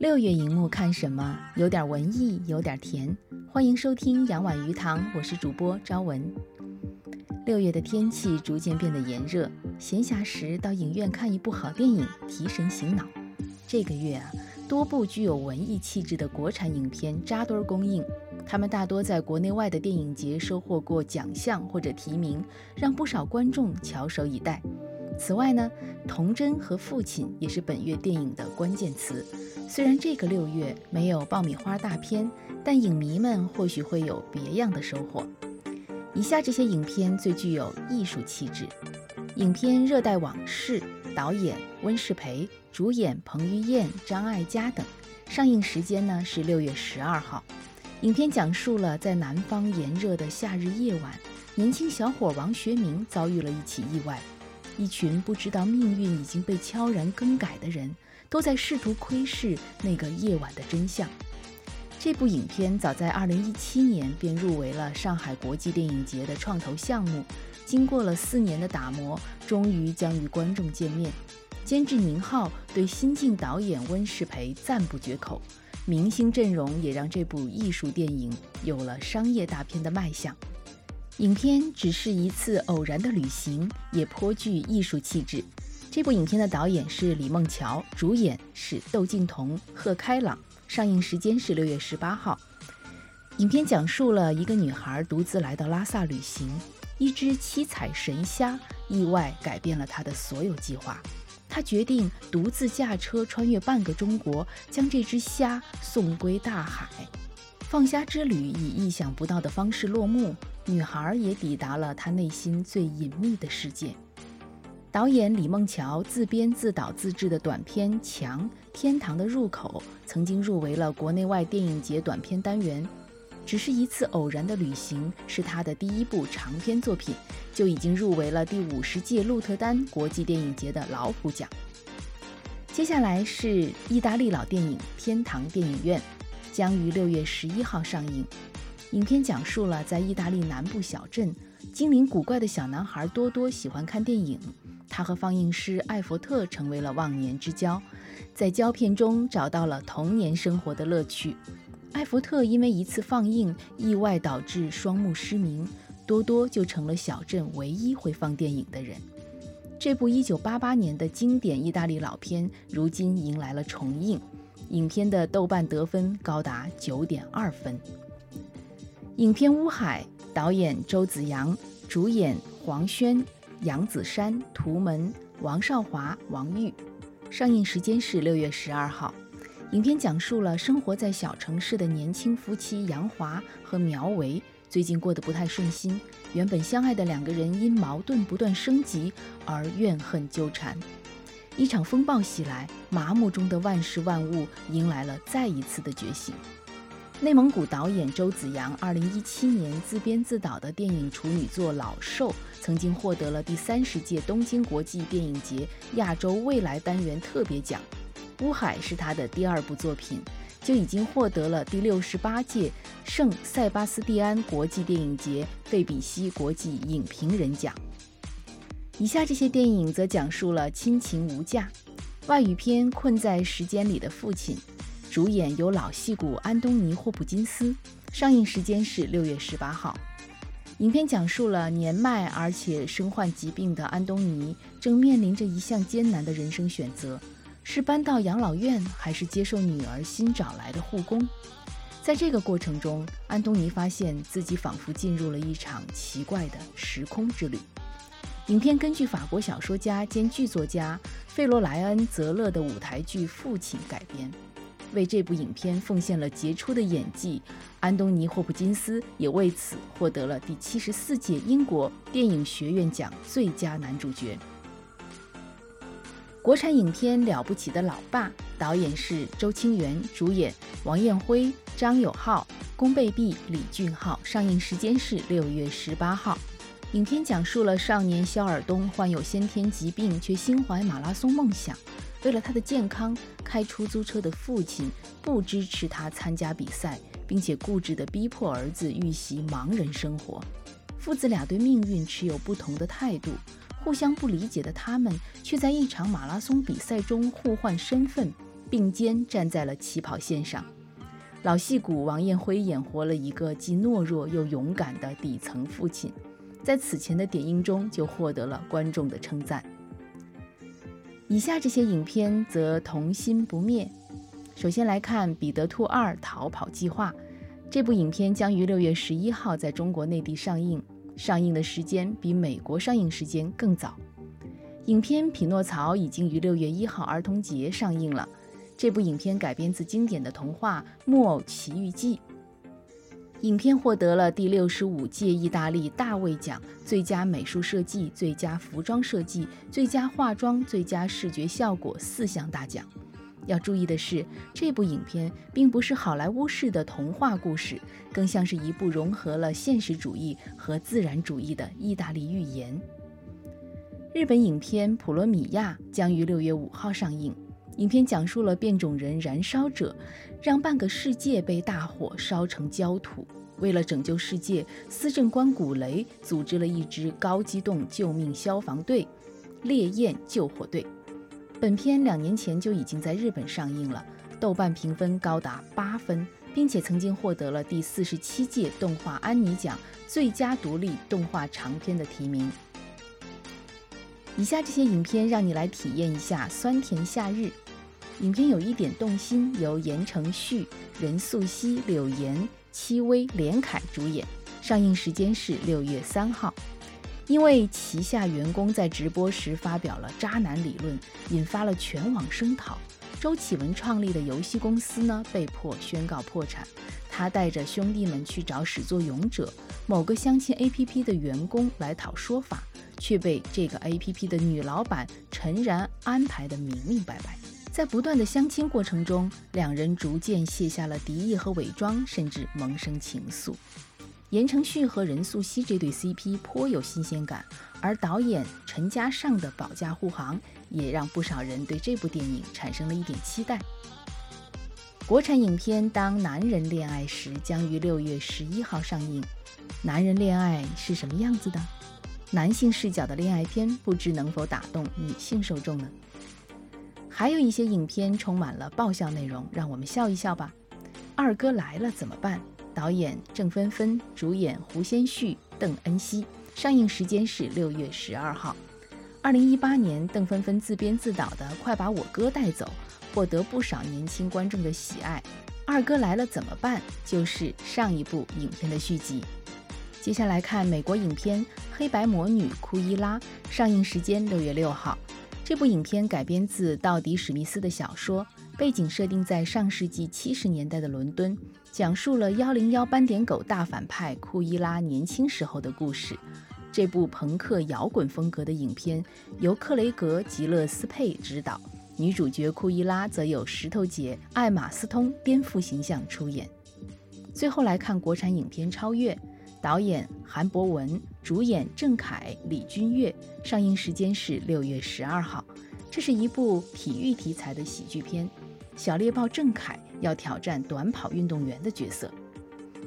六月荧幕看什么？有点文艺，有点甜。欢迎收听杨婉鱼塘，我是主播朝文。六月的天气逐渐变得炎热，闲暇时到影院看一部好电影，提神醒脑。这个月啊，多部具有文艺气质的国产影片扎堆儿公映，他们大多在国内外的电影节收获过奖项或者提名，让不少观众翘首以待。此外呢，童真和父亲也是本月电影的关键词。虽然这个六月没有爆米花大片，但影迷们或许会有别样的收获。以下这些影片最具有艺术气质。影片《热带往事》，导演温世培，主演彭于晏、张艾嘉等。上映时间呢是六月十二号。影片讲述了在南方炎热的夏日夜晚，年轻小伙王学明遭遇了一起意外，一群不知道命运已经被悄然更改的人。都在试图窥视那个夜晚的真相。这部影片早在2017年便入围了上海国际电影节的创投项目，经过了四年的打磨，终于将与观众见面。监制宁浩对新晋导演温世培赞不绝口，明星阵容也让这部艺术电影有了商业大片的卖相。影片只是一次偶然的旅行，也颇具艺术气质。这部影片的导演是李梦乔，主演是窦靖童、贺开朗。上映时间是六月十八号。影片讲述了一个女孩独自来到拉萨旅行，一只七彩神虾意外改变了她的所有计划。她决定独自驾车穿越半个中国，将这只虾送归大海。放虾之旅以意想不到的方式落幕，女孩也抵达了她内心最隐秘的世界。导演李梦乔自编自导自制的短片《墙天堂的入口》曾经入围了国内外电影节短片单元。只是一次偶然的旅行，是他的第一部长篇作品，就已经入围了第五十届鹿特丹国际电影节的老虎奖。接下来是意大利老电影《天堂电影院》，将于六月十一号上映。影片讲述了在意大利南部小镇，精灵古怪的小男孩多多喜欢看电影。他和放映师艾弗特成为了忘年之交，在胶片中找到了童年生活的乐趣。艾弗特因为一次放映意外导致双目失明，多多就成了小镇唯一会放电影的人。这部1988年的经典意大利老片，如今迎来了重映。影片的豆瓣得分高达9.2分。影片《乌海》，导演周子阳，主演黄轩。杨子姗、图门、王少华、王玉，上映时间是六月十二号。影片讲述了生活在小城市的年轻夫妻杨华和苗维最近过得不太顺心，原本相爱的两个人因矛盾不断升级而怨恨纠缠。一场风暴袭来，麻木中的万事万物迎来了再一次的觉醒。内蒙古导演周子阳二零一七年自编自导的电影处女作《老兽》曾经获得了第三十届东京国际电影节亚洲未来单元特别奖。《乌海》是他的第二部作品，就已经获得了第六十八届圣塞巴斯蒂安国际电影节费比西国际影评人奖。以下这些电影则讲述了亲情无价，外语片《困在时间里的父亲》。主演由老戏骨安东尼·霍普金斯，上映时间是六月十八号。影片讲述了年迈而且身患疾病的安东尼正面临着一项艰难的人生选择：是搬到养老院，还是接受女儿新找来的护工？在这个过程中，安东尼发现自己仿佛进入了一场奇怪的时空之旅。影片根据法国小说家兼剧作家费罗莱恩·泽勒的舞台剧《父亲》改编。为这部影片奉献了杰出的演技，安东尼·霍普金斯也为此获得了第七十四届英国电影学院奖最佳男主角。国产影片《了不起的老爸》，导演是周清源，主演王艳辉、张友浩、宫贝碧、李俊浩。上映时间是六月十八号。影片讲述了少年肖尔东患有先天疾病，却心怀马拉松梦想。为了他的健康，开出租车的父亲不支持他参加比赛，并且固执地逼迫儿子预习盲人生活。父子俩对命运持有不同的态度，互相不理解的他们，却在一场马拉松比赛中互换身份，并肩站在了起跑线上。老戏骨王彦辉演活了一个既懦弱又勇敢的底层父亲，在此前的点映中就获得了观众的称赞。以下这些影片则童心不灭。首先来看《彼得兔二逃跑计划》，这部影片将于六月十一号在中国内地上映，上映的时间比美国上映时间更早。影片《匹诺曹》已经于六月一号儿童节上映了。这部影片改编自经典的童话《木偶奇遇记》。影片获得了第六十五届意大利大卫奖最佳美术设计、最佳服装设计、最佳化妆、最佳视觉效果四项大奖。要注意的是，这部影片并不是好莱坞式的童话故事，更像是一部融合了现实主义和自然主义的意大利寓言。日本影片《普罗米亚》将于六月五号上映。影片讲述了变种人燃烧者让半个世界被大火烧成焦土。为了拯救世界，司政官古雷组织了一支高机动救命消防队——烈焰救火队。本片两年前就已经在日本上映了，豆瓣评分高达八分，并且曾经获得了第四十七届动画安妮奖最佳独立动画长片的提名。以下这些影片让你来体验一下酸甜夏日。影片有一点动心，由言承旭、任素汐、柳岩、戚薇、连凯主演，上映时间是六月三号。因为旗下员工在直播时发表了渣男理论，引发了全网声讨。周启文创立的游戏公司呢，被迫宣告破产。他带着兄弟们去找始作俑者某个相亲 APP 的员工来讨说法，却被这个 APP 的女老板陈然安排的明明白白。在不断的相亲过程中，两人逐渐卸下了敌意和伪装，甚至萌生情愫。言承旭和任素汐这对 CP 颇有新鲜感，而导演陈嘉上的保驾护航也让不少人对这部电影产生了一点期待。国产影片《当男人恋爱时》将于六月十一号上映。男人恋爱是什么样子的？男性视角的恋爱片，不知能否打动女性受众呢？还有一些影片充满了爆笑内容，让我们笑一笑吧。二哥来了怎么办？导演郑芬芬，主演胡先煦、邓恩熙，上映时间是六月十二号。二零一八年，邓芬芬自编自导的《快把我哥带走》获得不少年轻观众的喜爱。二哥来了怎么办？就是上一部影片的续集。接下来看美国影片《黑白魔女库伊拉》，上映时间六月六号。这部影片改编自道迪·史密斯的小说，背景设定在上世纪七十年代的伦敦，讲述了幺零幺斑点狗大反派库伊拉年轻时候的故事。这部朋克摇滚风格的影片由克雷格·吉勒斯佩执导，女主角库伊拉则由石头姐艾玛斯通颠覆形象出演。最后来看国产影片《超越》。导演韩博文，主演郑恺、李君悦，上映时间是六月十二号。这是一部体育题材的喜剧片，小猎豹郑恺要挑战短跑运动员的角色。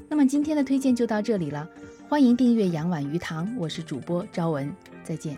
那么今天的推荐就到这里了，欢迎订阅杨婉鱼塘，我是主播朝文，再见。